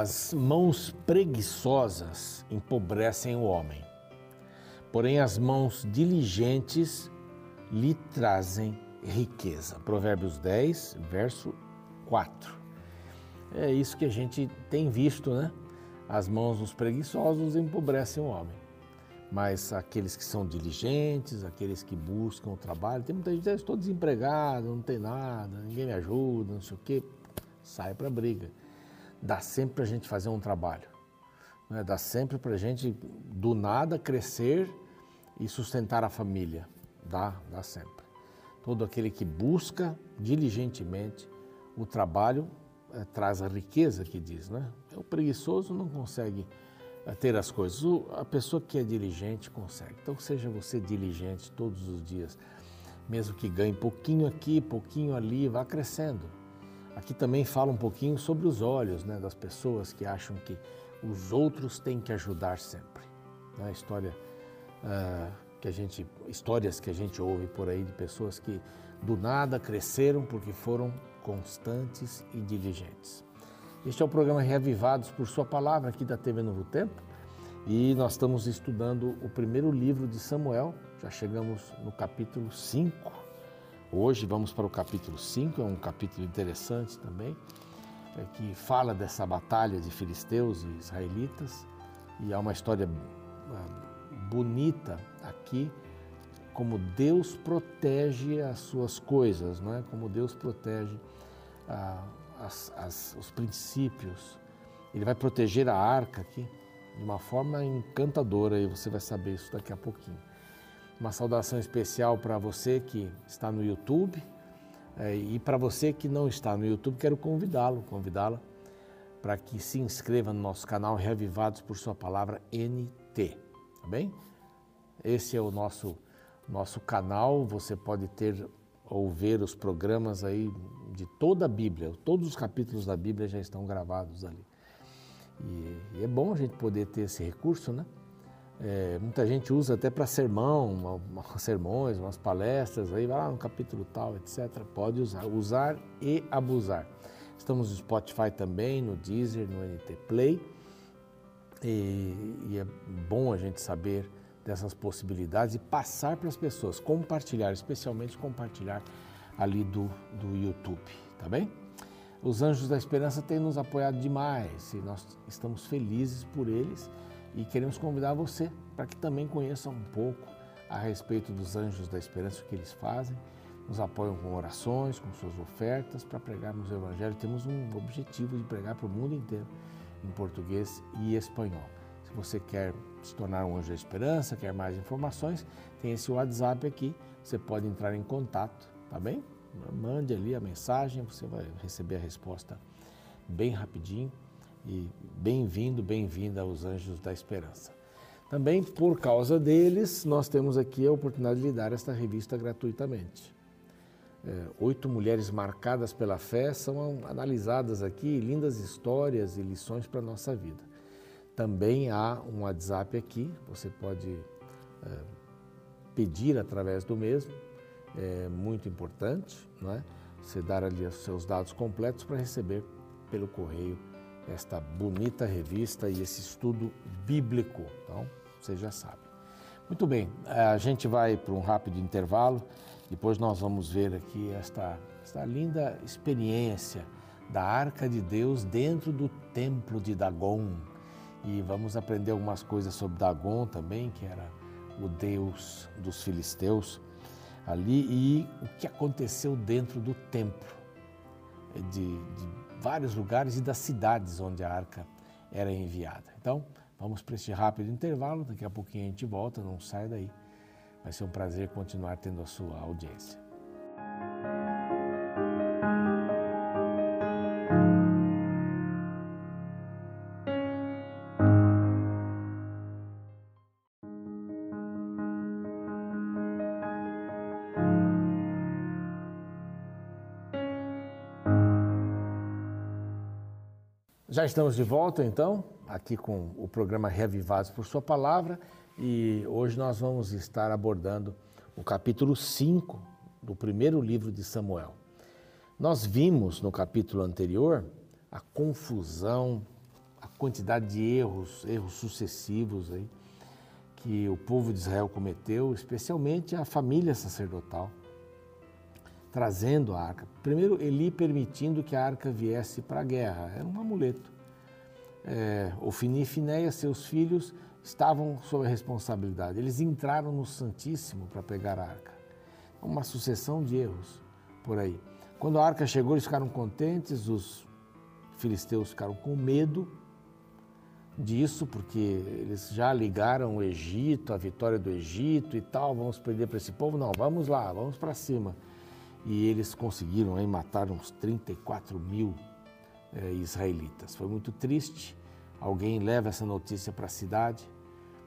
As mãos preguiçosas empobrecem o homem, porém as mãos diligentes lhe trazem riqueza. Provérbios 10, verso 4. É isso que a gente tem visto, né? As mãos dos preguiçosos empobrecem o homem. Mas aqueles que são diligentes, aqueles que buscam o trabalho, tem muita gente, eu estou desempregado, não tem nada, ninguém me ajuda, não sei o quê, sai para a briga. Dá sempre para a gente fazer um trabalho. Né? Dá sempre para a gente, do nada, crescer e sustentar a família. Dá, dá sempre. Todo aquele que busca diligentemente o trabalho é, traz a riqueza que diz, né? O preguiçoso não consegue é, ter as coisas. O, a pessoa que é diligente consegue. Então seja você diligente todos os dias, mesmo que ganhe pouquinho aqui, pouquinho ali, vá crescendo. Aqui também fala um pouquinho sobre os olhos, né, das pessoas que acham que os outros têm que ajudar sempre. Né? História uh, que a gente, histórias que a gente ouve por aí de pessoas que do nada cresceram porque foram constantes e diligentes. Este é o programa Reavivados por Sua Palavra aqui da TV Novo Tempo e nós estamos estudando o primeiro livro de Samuel, já chegamos no capítulo 5. Hoje vamos para o capítulo 5, é um capítulo interessante também, é, que fala dessa batalha de filisteus e israelitas e há uma história ah, bonita aqui como Deus protege as suas coisas, não é? como Deus protege ah, as, as, os princípios. Ele vai proteger a arca aqui de uma forma encantadora e você vai saber isso daqui a pouquinho. Uma saudação especial para você que está no YouTube é, e para você que não está no YouTube, quero convidá-lo, convidá-la para que se inscreva no nosso canal Reavivados por Sua Palavra NT, tá bem? Esse é o nosso nosso canal, você pode ter ou ver os programas aí de toda a Bíblia, todos os capítulos da Bíblia já estão gravados ali. E, e é bom a gente poder ter esse recurso, né? É, muita gente usa até para sermão, uma, uma, sermões, umas palestras, aí vai lá no capítulo tal, etc. Pode usar, usar e abusar. Estamos no Spotify também, no Deezer, no NT Play. E, e é bom a gente saber dessas possibilidades e passar para as pessoas, compartilhar, especialmente compartilhar ali do, do YouTube, tá bem? Os Anjos da Esperança têm nos apoiado demais e nós estamos felizes por eles e queremos convidar você para que também conheça um pouco a respeito dos Anjos da Esperança, o que eles fazem. Nos apoiam com orações, com suas ofertas para pregarmos o Evangelho. Temos um objetivo de pregar para o mundo inteiro, em português e espanhol. Se você quer se tornar um anjo da esperança, quer mais informações, tem esse WhatsApp aqui, você pode entrar em contato, tá bem? Mande ali a mensagem, você vai receber a resposta bem rapidinho. E bem-vindo, bem-vinda aos Anjos da Esperança. Também por causa deles, nós temos aqui a oportunidade de lhe dar esta revista gratuitamente. É, oito mulheres marcadas pela fé são analisadas aqui, lindas histórias e lições para a nossa vida. Também há um WhatsApp aqui, você pode é, pedir através do mesmo, é muito importante, não é? Você dar ali os seus dados completos para receber pelo correio esta bonita revista e esse estudo bíblico. Então, você já sabe. Muito bem, a gente vai para um rápido intervalo, depois nós vamos ver aqui esta, esta linda experiência da Arca de Deus dentro do Templo de Dagon e vamos aprender algumas coisas sobre Dagon também, que era o deus dos filisteus ali, e o que aconteceu dentro do templo, de, de vários lugares e das cidades onde a arca era enviada. Então, vamos para este rápido intervalo, daqui a pouquinho a gente volta, não sai daí. Vai ser um prazer continuar tendo a sua audiência. Já estamos de volta então, aqui com o programa Reavivados por Sua Palavra e hoje nós vamos estar abordando o capítulo 5 do primeiro livro de Samuel. Nós vimos no capítulo anterior a confusão quantidade de erros, erros sucessivos aí, que o povo de Israel cometeu, especialmente a família sacerdotal, trazendo a arca. Primeiro, Eli permitindo que a arca viesse para a guerra, era um amuleto. É, Ofini e Finéia, seus filhos, estavam sob a responsabilidade. Eles entraram no Santíssimo para pegar a arca. Uma sucessão de erros por aí. Quando a arca chegou, eles ficaram contentes, os filisteus ficaram com medo disso, porque eles já ligaram o Egito, a vitória do Egito e tal, vamos perder para esse povo? Não, vamos lá, vamos para cima. E eles conseguiram aí matar uns 34 mil é, israelitas. Foi muito triste. Alguém leva essa notícia para a cidade,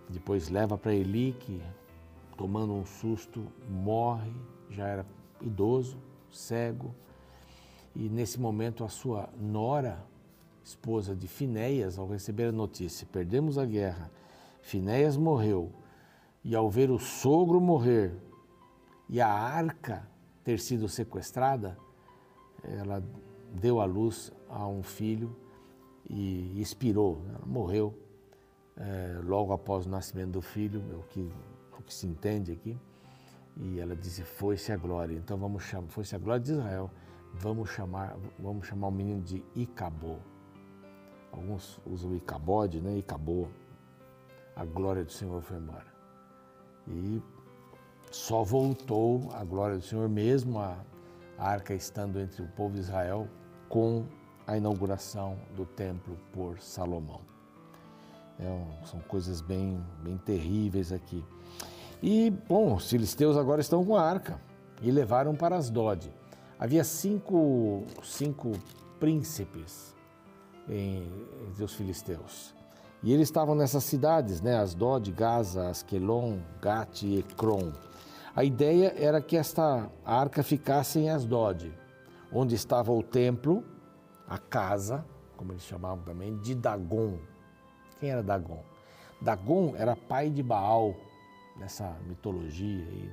depois leva para Eli, que tomando um susto morre, já era idoso, cego. E nesse momento a sua nora, esposa de Finéias, ao receber a notícia, perdemos a guerra, Finéias morreu, e ao ver o sogro morrer e a arca ter sido sequestrada, ela deu à luz a um filho e expirou, ela morreu é, logo após o nascimento do filho, é o que, o que se entende aqui. E ela disse: Foi-se a glória. Então vamos chamar, foi-se a glória de Israel. Vamos chamar, vamos chamar o menino de Icabô. Alguns usam Icabode, né? Icabô. A glória do Senhor foi embora. E só voltou a glória do Senhor, mesmo a arca estando entre o povo de Israel, com a inauguração do templo por Salomão. É, são coisas bem, bem terríveis aqui. E, bom, os filisteus agora estão com a arca e levaram para Asdod. Havia cinco, cinco príncipes entre os filisteus. E eles estavam nessas cidades, né? Asdod, Gaza, Askelon, Gat e Ekron. A ideia era que esta arca ficasse em Asdod, onde estava o templo, a casa, como eles chamavam também, de Dagon. Quem era Dagon? Dagon era pai de Baal, nessa mitologia, aí,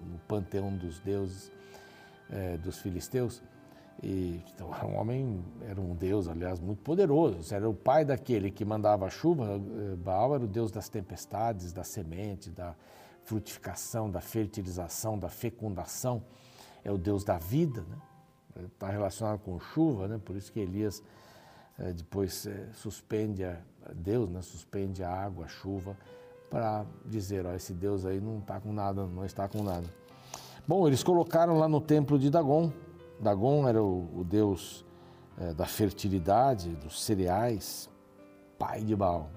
no panteão dos deuses é, dos filisteus. E, então, era um homem, era um deus, aliás, muito poderoso. Era o pai daquele que mandava a chuva. Eh, Baal era o deus das tempestades, da semente, da frutificação, da fertilização, da fecundação. É o deus da vida, né? Está relacionado com chuva, né? Por isso que Elias é, depois é, suspende a Deus, né? Suspende a água, a chuva, para dizer, ó, esse Deus aí não está com nada, não está com nada. Bom, eles colocaram lá no templo de Dagon. Dagon era o, o deus é, da fertilidade, dos cereais, pai de Baal.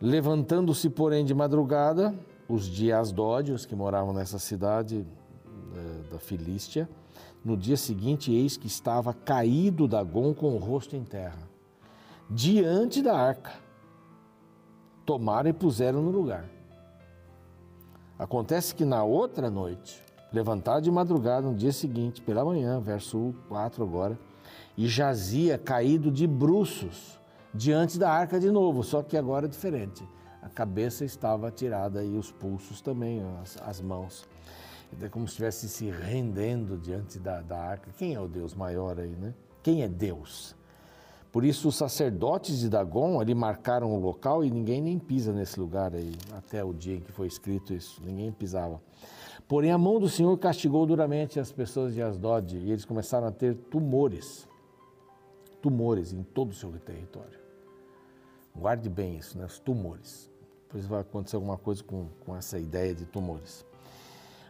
Levantando-se, porém, de madrugada, os de Asdod, os que moravam nessa cidade é, da Filístia, no dia seguinte, eis que estava caído Dagon com o rosto em terra, diante da arca. Tomaram e puseram no lugar. Acontece que na outra noite, levantado de madrugada, no dia seguinte, pela manhã, verso 4 agora, e jazia caído de bruços diante da arca de novo, só que agora é diferente. A cabeça estava tirada e os pulsos também, as, as mãos. É como se estivesse se rendendo diante da, da arca. Quem é o Deus maior aí, né? Quem é Deus? Por isso os sacerdotes de Dagon ali marcaram o local e ninguém nem pisa nesse lugar aí, até o dia em que foi escrito isso, ninguém pisava. Porém a mão do Senhor castigou duramente as pessoas de Asdod e eles começaram a ter tumores, tumores em todo o seu território. Guarde bem isso, né? Os tumores. Depois vai acontecer alguma coisa com, com essa ideia de tumores.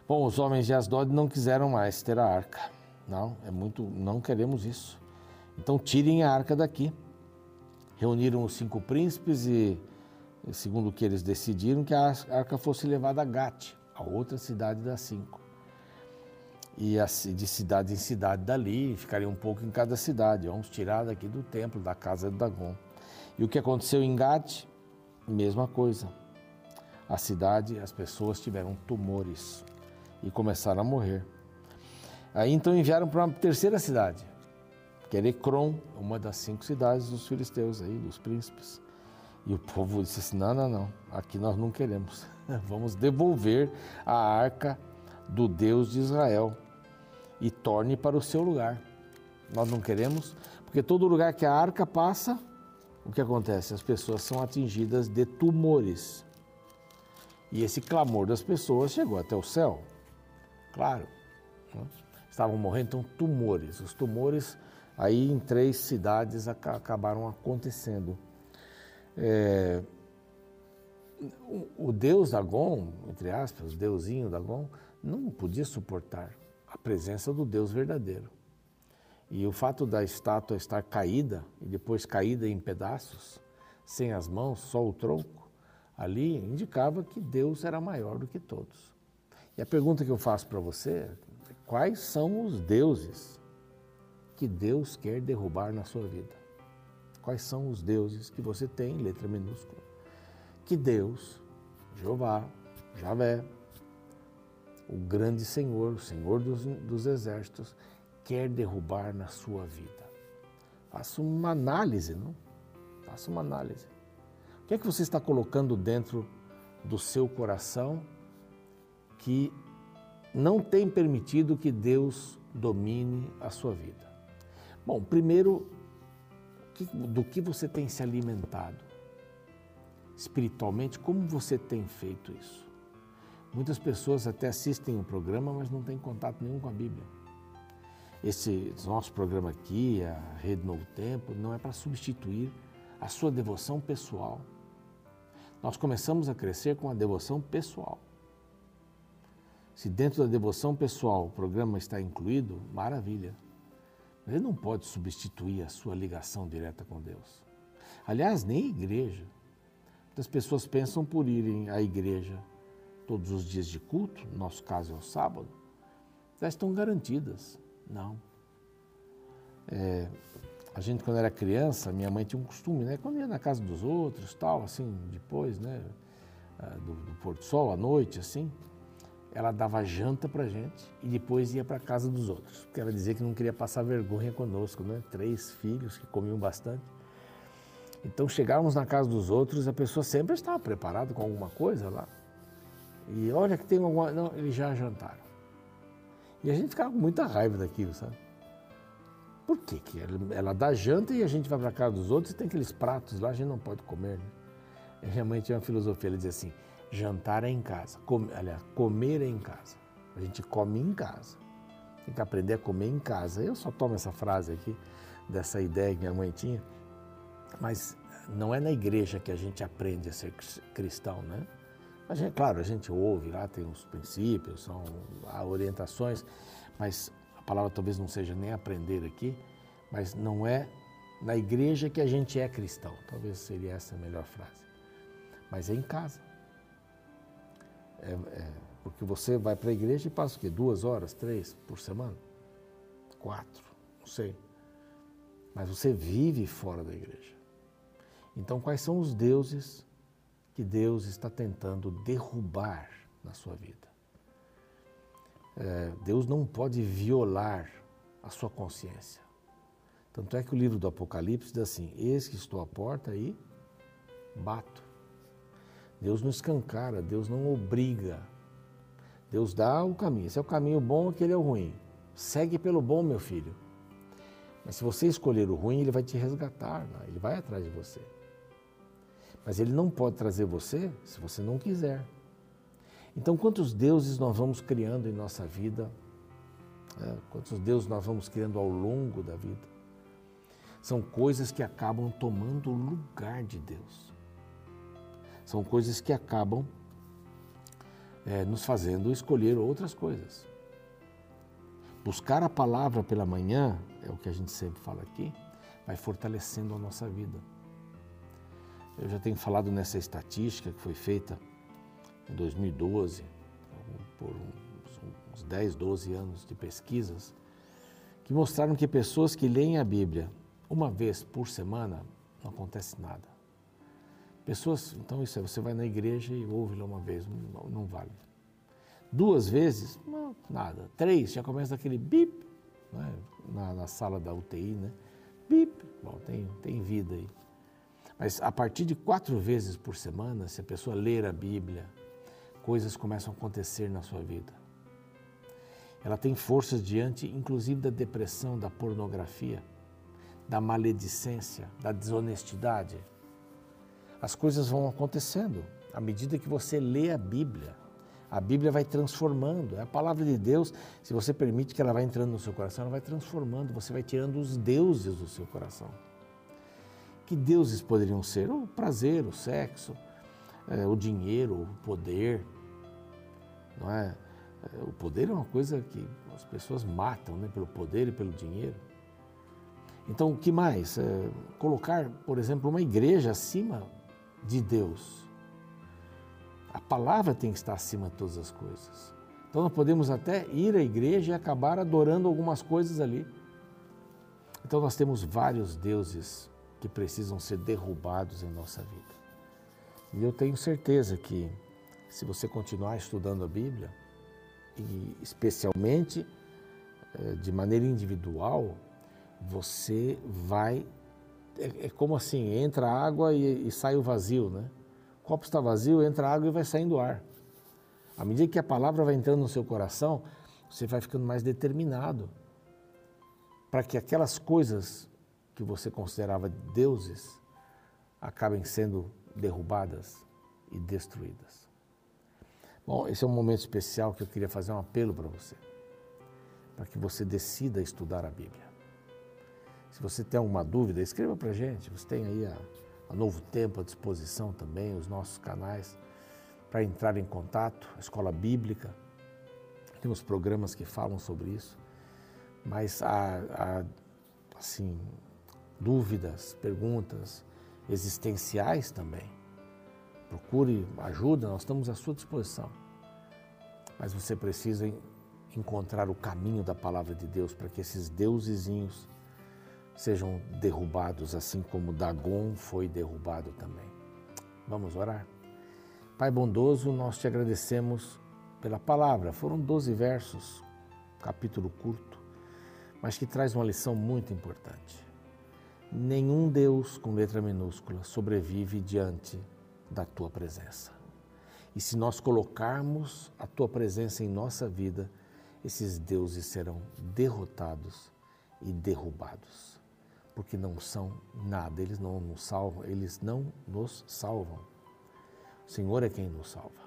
Bom, os homens de Asdod não quiseram mais ter a arca. Não, é muito, não queremos isso. Então tirem a arca daqui. Reuniram os cinco príncipes e, segundo o que eles decidiram, que a arca fosse levada a Gate, a outra cidade das cinco. E de cidade em cidade dali, ficaria um pouco em cada cidade. Vamos tirar daqui do templo, da casa de Dagon. E o que aconteceu em Gate? Mesma coisa. A cidade, as pessoas tiveram tumores e começaram a morrer. Aí então enviaram para uma terceira cidade, que era Ecrom, uma das cinco cidades dos filisteus aí, dos príncipes. E o povo disse assim: não, não, não, aqui nós não queremos. Vamos devolver a arca do Deus de Israel e torne para o seu lugar. Nós não queremos, porque todo lugar que a arca passa, o que acontece? As pessoas são atingidas de tumores. E esse clamor das pessoas chegou até o céu. Claro. Né? Estavam morrendo então, tumores. Os tumores aí em três cidades acabaram acontecendo. É, o, deus Dagon, entre aspas, o deusinho Dagon, não podia suportar a presença do Deus verdadeiro. E o fato da estátua estar caída e depois caída em pedaços, sem as mãos, só o tronco, ali indicava que Deus era maior do que todos. E a pergunta que eu faço para você é: quais são os deuses que Deus quer derrubar na sua vida? Quais são os deuses que você tem, letra minúscula? Que Deus, Jeová, Javé, o grande Senhor, o Senhor dos, dos exércitos, quer derrubar na sua vida. Faça uma análise, não? Faça uma análise. O que é que você está colocando dentro do seu coração que não tem permitido que Deus domine a sua vida? Bom, primeiro, do que você tem se alimentado? Espiritualmente, como você tem feito isso? Muitas pessoas até assistem o programa, mas não têm contato nenhum com a Bíblia. Esse nosso programa aqui, a Rede Novo Tempo, não é para substituir a sua devoção pessoal. Nós começamos a crescer com a devoção pessoal. Se dentro da devoção pessoal o programa está incluído, maravilha. Ele não pode substituir a sua ligação direta com Deus. Aliás, nem igreja. Muitas pessoas pensam por irem à igreja todos os dias de culto, no nosso caso é o sábado, já estão garantidas. Não. É, a gente, quando era criança, minha mãe tinha um costume, né? Quando ia na casa dos outros, tal, assim, depois, né? Ah, do, do pôr do sol, à noite, assim, ela dava janta pra gente e depois ia para casa dos outros. Porque dizia que não queria passar vergonha conosco, né? Três filhos que comiam bastante. Então, chegávamos na casa dos outros, a pessoa sempre estava preparada com alguma coisa lá. E olha que tem alguma. Não, eles já jantaram. E a gente ficava com muita raiva daquilo, sabe? Por que ela, ela dá janta e a gente vai para casa dos outros e tem aqueles pratos lá, a gente não pode comer, né? E minha mãe tinha uma filosofia, ela dizia assim, jantar é em casa, com, aliás, comer é em casa. A gente come em casa. Tem que aprender a comer em casa. Eu só tomo essa frase aqui, dessa ideia que minha mãe tinha, mas não é na igreja que a gente aprende a ser cristão, né? A gente, claro, a gente ouve lá, tem os princípios, são há orientações, mas a palavra talvez não seja nem aprender aqui, mas não é na igreja que a gente é cristão. Talvez seria essa a melhor frase. Mas é em casa. É, é, porque você vai para a igreja e passa o quê? Duas horas, três por semana? Quatro, não sei. Mas você vive fora da igreja. Então, quais são os deuses que Deus está tentando derrubar na sua vida. É, Deus não pode violar a sua consciência. Tanto é que o livro do Apocalipse diz assim: Eis que estou à porta e bato. Deus não escancara, Deus não obriga. Deus dá o caminho. Esse é o caminho bom, aquele é o ruim. Segue pelo bom, meu filho. Mas se você escolher o ruim, ele vai te resgatar, né? ele vai atrás de você. Mas ele não pode trazer você se você não quiser. Então, quantos deuses nós vamos criando em nossa vida? É, quantos deuses nós vamos criando ao longo da vida? São coisas que acabam tomando o lugar de Deus. São coisas que acabam é, nos fazendo escolher outras coisas. Buscar a palavra pela manhã, é o que a gente sempre fala aqui, vai fortalecendo a nossa vida. Eu já tenho falado nessa estatística que foi feita em 2012, por uns, uns 10, 12 anos de pesquisas, que mostraram que pessoas que leem a Bíblia uma vez por semana não acontece nada. Pessoas, então isso é, você vai na igreja e ouve lá uma vez, não, não vale. Duas vezes, não, nada. Três, já começa aquele bip, né? na, na, sala da UTI, né? Bip, bom, tem, tem vida aí. Mas a partir de quatro vezes por semana, se a pessoa ler a Bíblia, coisas começam a acontecer na sua vida. Ela tem forças diante, inclusive, da depressão, da pornografia. da maledicência, da desonestidade. As coisas vão acontecendo à medida que você lê a Bíblia. A Bíblia vai transformando, é a palavra de Deus. Se você permite que ela vá entrando no seu coração, ela vai transformando, você vai tirando os deuses do seu coração. Que deuses poderiam ser? O prazer, o sexo, é, o dinheiro, o poder. Não é? é o poder é uma coisa que as pessoas matam né? pelo poder e pelo dinheiro. Então, o que mais? É, colocar, por exemplo, uma igreja acima de Deus. A palavra tem que estar acima de todas as coisas. Então nós podemos até ir à igreja e acabar adorando algumas coisas ali. Então nós temos vários deuses que precisam ser derrubados em nossa vida. E eu tenho certeza que se você continuar estudando a Bíblia, e especialmente eh, de maneira individual, você vai. É, é como assim: entra água e, e sai o vazio, né? O copo está vazio, entra água e vai saindo ar. À medida que a palavra vai entrando no seu coração, você vai ficando mais determinado para que aquelas coisas que você considerava deuses acabem sendo derrubadas e destruídas. Bom, esse é um momento especial que eu queria fazer um apelo para você, para que você decida estudar a Bíblia. Se você tem alguma dúvida, escreva para a gente. Você tem aí a a Novo Tempo à disposição também, os nossos canais para entrar em contato, a escola bíblica. Temos programas que falam sobre isso, mas há, há assim, dúvidas, perguntas existenciais também. Procure ajuda, nós estamos à sua disposição. Mas você precisa encontrar o caminho da palavra de Deus para que esses deusezinhos sejam derrubados, assim como Dagon foi derrubado também. Vamos orar? Pai bondoso, nós te agradecemos pela palavra. Foram 12 versos, capítulo curto, mas que traz uma lição muito importante. Nenhum Deus com letra minúscula sobrevive diante da tua presença. E se nós colocarmos a tua presença em nossa vida, esses deuses serão derrotados e derrubados porque não são nada, eles não nos salvam, eles não nos salvam. O Senhor é quem nos salva.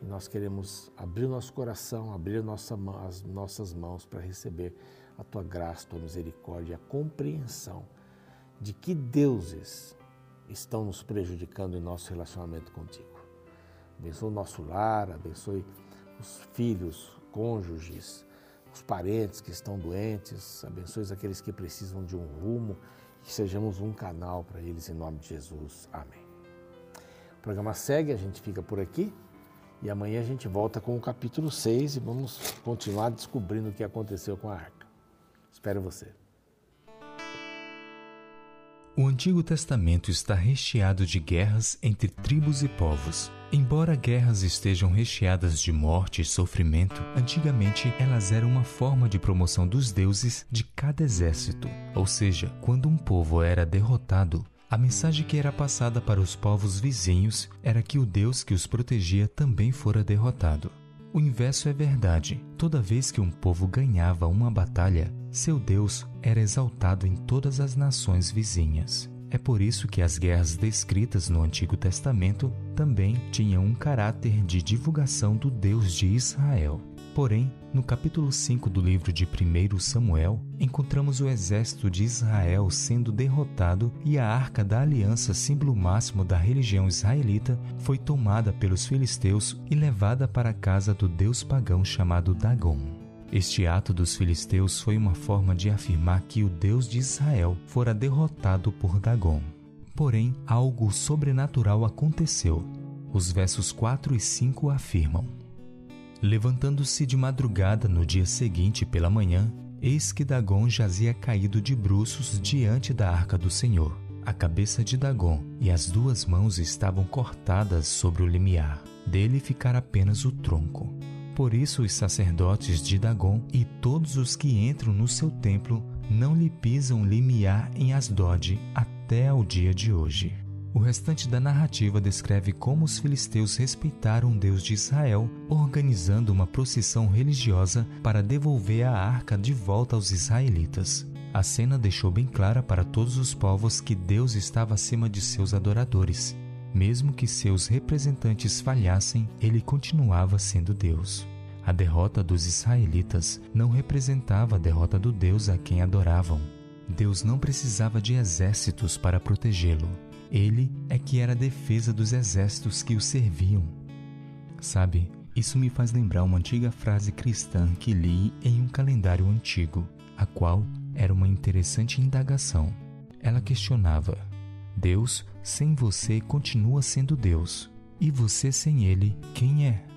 E nós queremos abrir nosso coração, abrir nossa, as nossas mãos para receber a tua graça, a tua misericórdia, a compreensão de que deuses estão nos prejudicando em nosso relacionamento contigo. Abençoe o nosso lar, abençoe os filhos, cônjuges, os parentes que estão doentes, abençoe aqueles que precisam de um rumo, que sejamos um canal para eles em nome de Jesus. Amém. O programa segue, a gente fica por aqui e amanhã a gente volta com o capítulo 6 e vamos continuar descobrindo o que aconteceu com a arca. Espero você. O Antigo Testamento está recheado de guerras entre tribos e povos. Embora guerras estejam recheadas de morte e sofrimento, antigamente elas eram uma forma de promoção dos deuses de cada exército. Ou seja, quando um povo era derrotado, a mensagem que era passada para os povos vizinhos era que o Deus que os protegia também fora derrotado. O inverso é verdade. Toda vez que um povo ganhava uma batalha, seu Deus era exaltado em todas as nações vizinhas. É por isso que as guerras descritas no Antigo Testamento também tinham um caráter de divulgação do Deus de Israel. Porém, no capítulo 5 do livro de 1 Samuel, encontramos o exército de Israel sendo derrotado e a arca da aliança, símbolo máximo da religião israelita, foi tomada pelos filisteus e levada para a casa do deus pagão chamado Dagon. Este ato dos filisteus foi uma forma de afirmar que o Deus de Israel fora derrotado por Dagon. Porém, algo sobrenatural aconteceu. Os versos 4 e 5 afirmam: Levantando-se de madrugada no dia seguinte pela manhã, eis que Dagon jazia caído de bruços diante da arca do Senhor. A cabeça de Dagon e as duas mãos estavam cortadas sobre o limiar. Dele ficara apenas o tronco. Por isso os sacerdotes de Dagon e todos os que entram no seu templo não lhe pisam limiar em Asdod até ao dia de hoje. O restante da narrativa descreve como os filisteus respeitaram o Deus de Israel, organizando uma procissão religiosa para devolver a arca de volta aos israelitas. A cena deixou bem clara para todos os povos que Deus estava acima de seus adoradores. Mesmo que seus representantes falhassem, ele continuava sendo Deus. A derrota dos israelitas não representava a derrota do Deus a quem adoravam. Deus não precisava de exércitos para protegê-lo. Ele é que era a defesa dos exércitos que o serviam. Sabe, isso me faz lembrar uma antiga frase cristã que li em um calendário antigo, a qual era uma interessante indagação. Ela questionava: Deus sem você continua sendo Deus, e você sem ele, quem é?